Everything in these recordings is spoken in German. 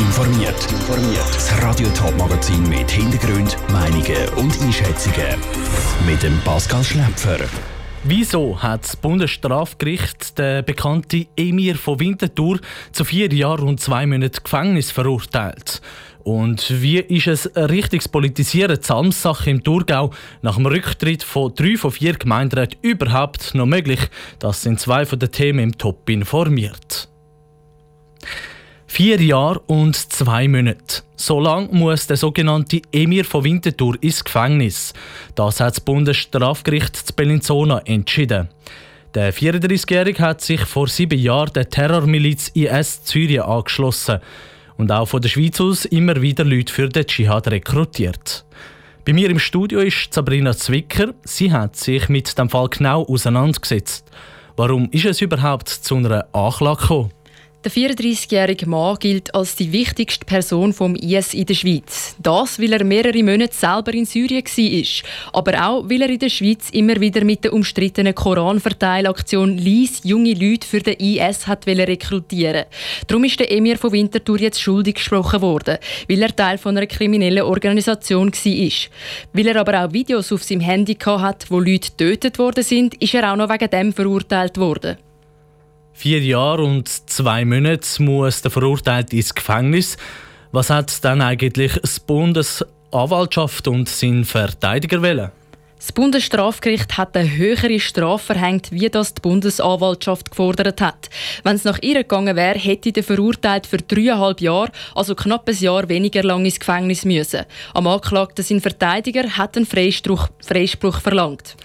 informiert. Das Radio Top Magazin mit Hintergrund, Meinungen und Einschätzungen mit dem Pascal Schläpfer. Wieso hat das Bundesstrafgericht den bekannten Emir von Winterthur zu vier Jahren und zwei Monaten Gefängnis verurteilt? Und wie ist es richtiges Politisieren Samstag im Thurgau nach dem Rücktritt von drei von vier Gemeinderäten überhaupt noch möglich? Das sind zwei von den Themen im Top informiert. Vier Jahre und zwei Monate. So lang muss der sogenannte Emir von Winterthur ins Gefängnis. Das hat das Bundesstrafgericht zu Bellinzona entschieden. Der 34-Jährige hat sich vor sieben Jahren der Terrormiliz IS Syrien angeschlossen und auch von der Schweiz aus immer wieder Leute für den Dschihad rekrutiert. Bei mir im Studio ist Sabrina Zwicker. Sie hat sich mit dem Fall genau auseinandergesetzt. Warum ist es überhaupt zu einer Anklage gekommen? Der 34-jährige Mann gilt als die wichtigste Person vom IS in der Schweiz. Das, weil er mehrere Monate selber in Syrien war. Aber auch, weil er in der Schweiz immer wieder mit der umstrittenen Koranverteilaktion «Lies junge Leute für den IS» hat rekrutieren Darum ist der Emir von Winterthur jetzt schuldig gesprochen worden, weil er Teil von einer kriminellen Organisation war. Weil er aber auch Videos auf seinem Handy hatte, wo Leute getötet worden sind, ist er auch noch wegen dem verurteilt worden. Vier Jahre und zwei Monate muss der Verurteilte ins Gefängnis. Was hat dann eigentlich das Bundesanwaltschaft und sein Verteidiger wollen? Das Bundesstrafgericht hat eine höhere Strafe verhängt, wie das die Bundesanwaltschaft gefordert hat. Wenn es nach ihr gegangen wäre, hätte der Verurteilt für dreieinhalb Jahre, also knapp ein Jahr weniger lang ins Gefängnis müssen. Am Anklagten sein Verteidiger hat einen Freispruch, Freispruch verlangt.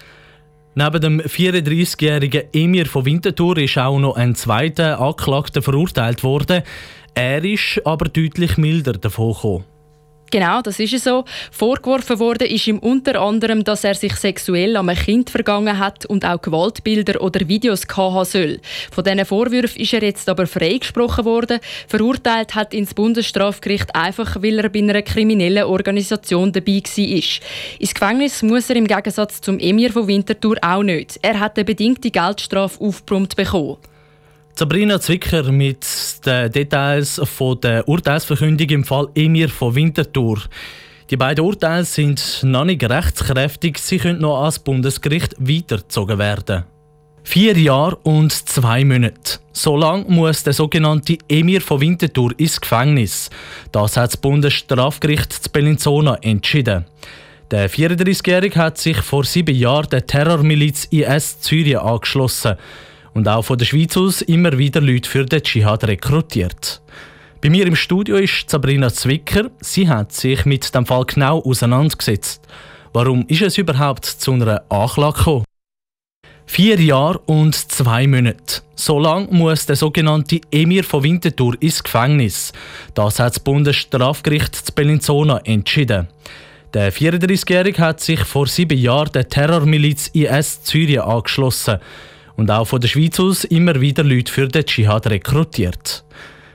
Neben dem 34-jährigen Emir von Winterthur ist auch noch ein zweiter Anklagter verurteilt worden. Er ist aber deutlich milder davon gekommen. Genau, das ist so. Vorgeworfen wurde ist ihm unter anderem, dass er sich sexuell an einem Kind vergangen hat und auch Gewaltbilder oder Videos haben soll. Von diesen Vorwürfen ist er jetzt aber freigesprochen worden. Verurteilt hat ins Bundesstrafgericht einfach, weil er bei einer kriminellen Organisation dabei war. Ins Gefängnis muss er im Gegensatz zum Emir von Winterthur auch nicht. Er hat eine bedingte Geldstrafe aufgebrummt bekommen. Sabrina Zwicker mit den Details von der Urteilsverkündung im Fall Emir von Winterthur. Die beiden Urteile sind noch nicht rechtskräftig, sie können noch ans Bundesgericht weitergezogen werden. Vier Jahre und zwei Monate. So lang muss der sogenannte Emir von Winterthur ins Gefängnis. Das hat das Bundesstrafgericht zu Bellinzona entschieden. Der 34-Jährige hat sich vor sieben Jahren der Terrormiliz IS Syrien angeschlossen und auch von der Schweiz aus immer wieder Leute für den Dschihad rekrutiert. Bei mir im Studio ist Sabrina Zwicker. Sie hat sich mit dem Fall genau auseinandergesetzt. Warum ist es überhaupt zu einer Anklage gekommen? Vier Jahre und zwei Monate. So lang muss der sogenannte Emir von Winterthur ins Gefängnis. Das hat das Bundesstrafgericht zu Bellinzona entschieden. Der 34-Jährige hat sich vor sieben Jahren der Terrormiliz IS Syrien angeschlossen und auch von der Schweiz aus immer wieder Leute für den Dschihad rekrutiert.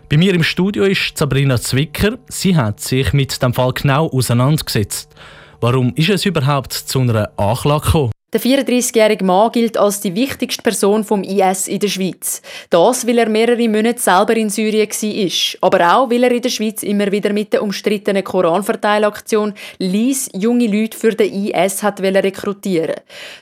Bei mir im Studio ist Sabrina Zwicker. Sie hat sich mit dem Fall genau auseinandergesetzt. Warum ist es überhaupt zu einer Anklage gekommen? Der 34-jährige Mann gilt als die wichtigste Person vom IS in der Schweiz. Das, weil er mehrere Monate selber in Syrien war, aber auch, weil er in der Schweiz immer wieder mit der umstrittenen Koranverteilaktion «Lies junge Leute für den IS» hat rekrutieren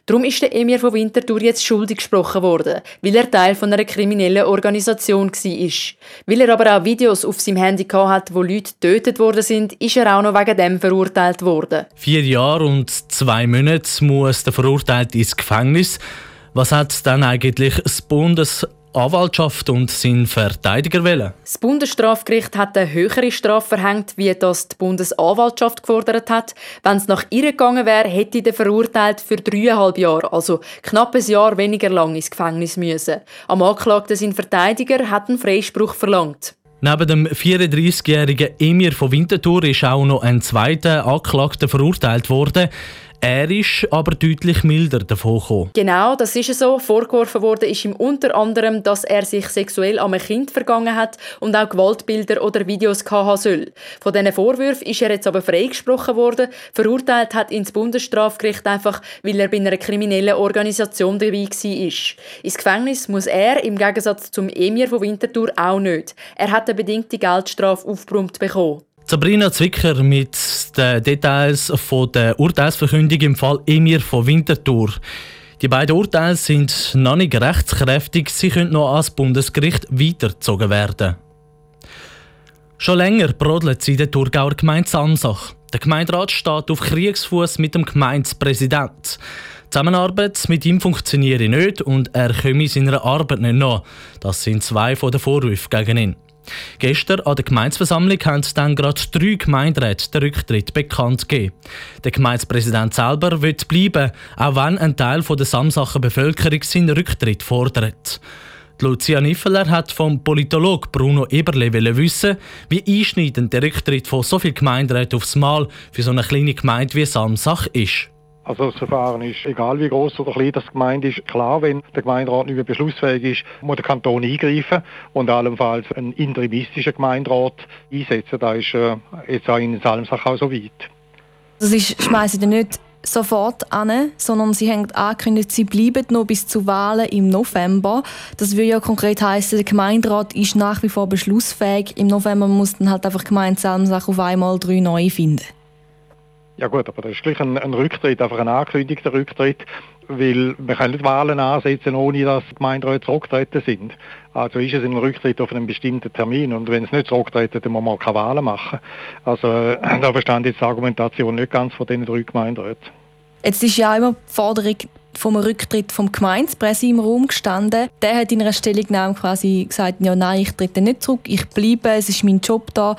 Darum ist der Emir von Winterthur jetzt schuldig gesprochen worden, weil er Teil von einer kriminellen Organisation war. Weil er aber auch Videos auf seinem Handy hat, wo Leute getötet worden sind, ist er auch noch wegen dem verurteilt worden. Vier Jahre und zwei Monate muss der verurteilt ins Gefängnis. Was hat dann eigentlich das Bundesanwaltschaft und sein Verteidiger wollen? Das Bundesstrafgericht hat eine höhere Strafe verhängt, wie das die Bundesanwaltschaft gefordert hat. Wenn es nach ihr gegangen wäre, hätte der verurteilt für dreieinhalb Jahre, also knapp ein Jahr weniger lang ins Gefängnis müssen. Am Anklagten sein Verteidiger hat einen Freispruch verlangt. Neben dem 34-jährigen Emir von Winterthur ist auch noch ein zweiter Anklagter verurteilt worden. Er ist aber deutlich milder davon gekommen. Genau, das ist so. Vorgeworfen wurde ist ihm unter anderem, dass er sich sexuell an einem Kind vergangen hat und auch Gewaltbilder oder Videos haben soll. Von diesen Vorwürfen ist er jetzt aber freigesprochen worden. Verurteilt hat ihn das Bundesstrafgericht einfach, weil er bei einer kriminellen Organisation dabei war. Ins Gefängnis muss er im Gegensatz zum Emir von Winterthur auch nicht. Er hat eine bedingte Geldstrafe aufgebrummt bekommen. Sabrina Zwicker mit den Details von der Urteilsverkündung im Fall Emir von Winterthur. Die beiden Urteile sind noch nicht rechtskräftig, sie können noch ans Bundesgericht weitergezogen werden. Schon länger brodelt sie in der Thurgauer Gemeinde Samsach. Der Gemeinderat steht auf Kriegsfuß mit dem Gemeindepräsidenten. Zusammenarbeit mit ihm funktioniere nicht und er komme seiner Arbeit nicht nach. Das sind zwei von den Vorwürfen gegen ihn. Gestern an der Gemeinsversammlung haben dann gerade drei Gemeinderäte den Rücktritt bekannt gegeben. Der Gemeindepräsident selber wird bleiben, auch wenn ein Teil der Samsacher Bevölkerung seinen Rücktritt fordert. Lucia Niffeler hat vom Politolog Bruno Eberle wissen, wie einschneidend der Rücktritt von so vielen Gemeinderäten aufs Mal für so eine kleine Gemeinde wie Samsach ist. Also das Verfahren ist, egal wie groß oder klein das Gemeinde ist, klar, wenn der Gemeinderat nicht mehr beschlussfähig ist, muss der Kanton eingreifen und allenfalls einen interimistischen Gemeinderat einsetzen. Da ist äh, jetzt auch in Salmsach auch so weit. Das ist, schmeißen Sie nicht sofort an, sondern sie haben angekündigt, sie bleiben noch bis zu Wahlen im November. Das würde ja konkret heißen, der Gemeinderat ist nach wie vor beschlussfähig. Im November muss dann halt einfach Gemeinde Salmsach auf einmal drei neue finden. Ja gut, aber das ist gleich ein, ein Rücktritt, einfach ein angekündigter Rücktritt, weil wir können nicht Wahlen ansetzen, ohne dass die Gemeinderäte zurückgetreten sind. Also ist es ein Rücktritt auf einen bestimmten Termin und wenn es nicht zurücktreten, dann muss man keine Wahlen machen. Also äh, da verstand jetzt die Argumentation nicht ganz von diesen drei Gemeinderäten. Jetzt ist ja immer die Forderung vom Rücktritt vom Gemeindepräsidium im Raum gestanden. Der hat in einer Stellungnahme quasi gesagt, ja nein, ich trete nicht zurück, ich bleibe, es ist mein Job da.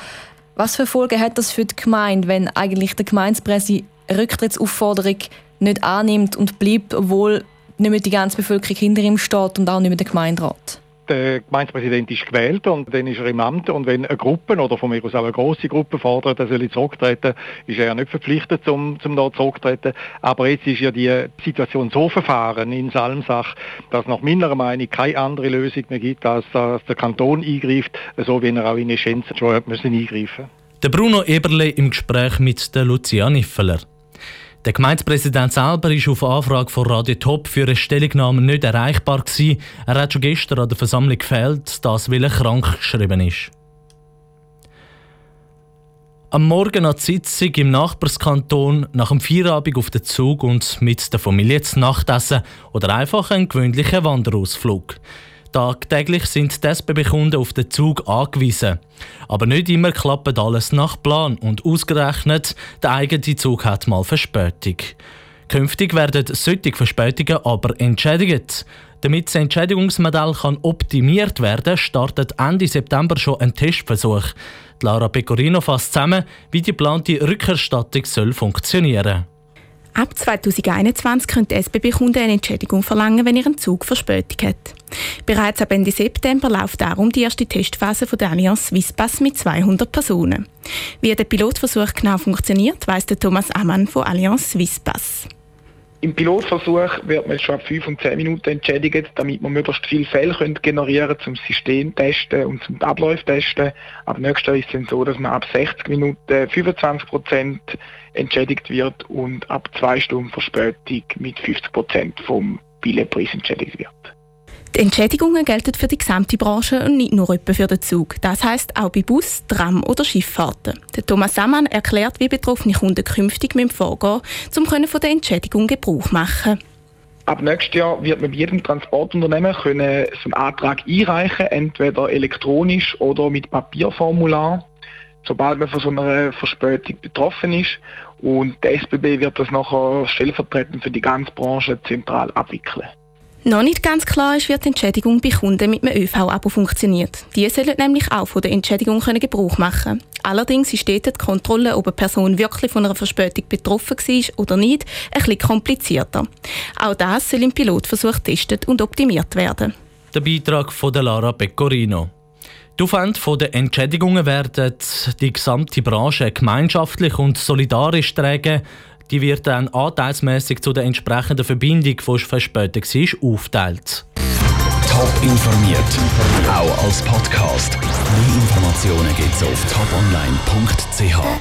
Was für Folgen hat das für die Gemeinde, wenn eigentlich der Gemeindepräsident Rücktrittsaufforderung nicht annimmt und bleibt, obwohl nicht mehr die ganze Bevölkerung hinter ihm steht und auch nicht mehr der Gemeinderat? Der Gemeindepräsident ist gewählt und dann ist er im Amt und wenn eine Gruppe oder von mir aus auch eine große Gruppe fordert, er soll zurücktreten, ist er ja nicht verpflichtet, zum, zum da zurücktreten. Aber jetzt ist ja die Situation so verfahren in Salmsach, dass nach meiner Meinung keine andere Lösung mehr gibt, als dass der Kanton eingreift, so wie er auch in Essenz schon müssen eingreifen. Der Bruno Eberle im Gespräch mit der Lucia Niffeler. Der Gemeindepräsident selber ist auf Anfrage von Radio Top für eine Stellungnahme nicht erreichbar gewesen. Er hat schon gestern an der Versammlung gefehlt, dass weil er krank geschrieben ist. Am Morgen an der Sitzung im Nachbarskanton, nach dem Feierabend auf den Zug und mit der Familie zu Nachtessen oder einfach ein gewöhnlicher Wanderausflug. Tagtäglich sind die SBB-Kunden auf den Zug angewiesen. Aber nicht immer klappt alles nach Plan und ausgerechnet, der eigene Zug hat mal Verspätung. Künftig werden solche Verspätungen aber entschädigt. Damit das Entschädigungsmodell kann optimiert werden startet Ende September schon ein Testversuch. Lara Pecorino fasst zusammen, wie die geplante Rückerstattung soll funktionieren. Ab 2021 können SBB-Kunden eine Entschädigung verlangen, wenn ihr Zug Verspätung hat. Bereits ab Ende September läuft darum die erste Testphase von der Allianz Swisspass mit 200 Personen. Wie der Pilotversuch genau funktioniert, weiss Thomas Ammann von Allianz Swisspass. Im Pilotversuch wird man schon ab 5 und 10 Minuten entschädigt, damit man möglichst viele Fälle generieren können, zum System testen und zum Ablauf testen. Ab nächstes Jahr ist es so, dass man ab 60 Minuten 25 Prozent entschädigt wird und ab 2 Stunden Verspätung mit 50 Prozent vom Billetpreis entschädigt wird. Die Entschädigungen gelten für die gesamte Branche und nicht nur etwa für den Zug. Das heißt auch bei Bus, Tram oder Schifffahrten. Der Thomas Sammann erklärt, wie betroffene Kunden künftig mit vorgehen um von der Entschädigung Gebrauch machen Ab nächstes Jahr wird man bei jedem Transportunternehmen können so einen Antrag einreichen, entweder elektronisch oder mit Papierformular, sobald man von so einer Verspätung betroffen ist. Und der SBB wird das nachher stellvertretend für die ganze Branche zentral abwickeln. Noch nicht ganz klar ist, wie die Entschädigung bei Kunden mit einem ÖV-Abo funktioniert. Die sollen nämlich auch von der Entschädigung können Gebrauch machen Allerdings ist dort die Kontrolle, ob eine Person wirklich von einer Verspätung betroffen war oder nicht, bisschen komplizierter. Auch das soll im Pilotversuch getestet und optimiert werden. Der Beitrag von Lara Pecorino. Die Aufwände der Entschädigungen werden die gesamte Branche gemeinschaftlich und solidarisch tragen. Die wird dann anteilsmäßig zu der entsprechenden Verbindung, die verspätet war, aufgeteilt. Top informiert, auch als Podcast. Mehr Informationen gibt es auf toponline.ch.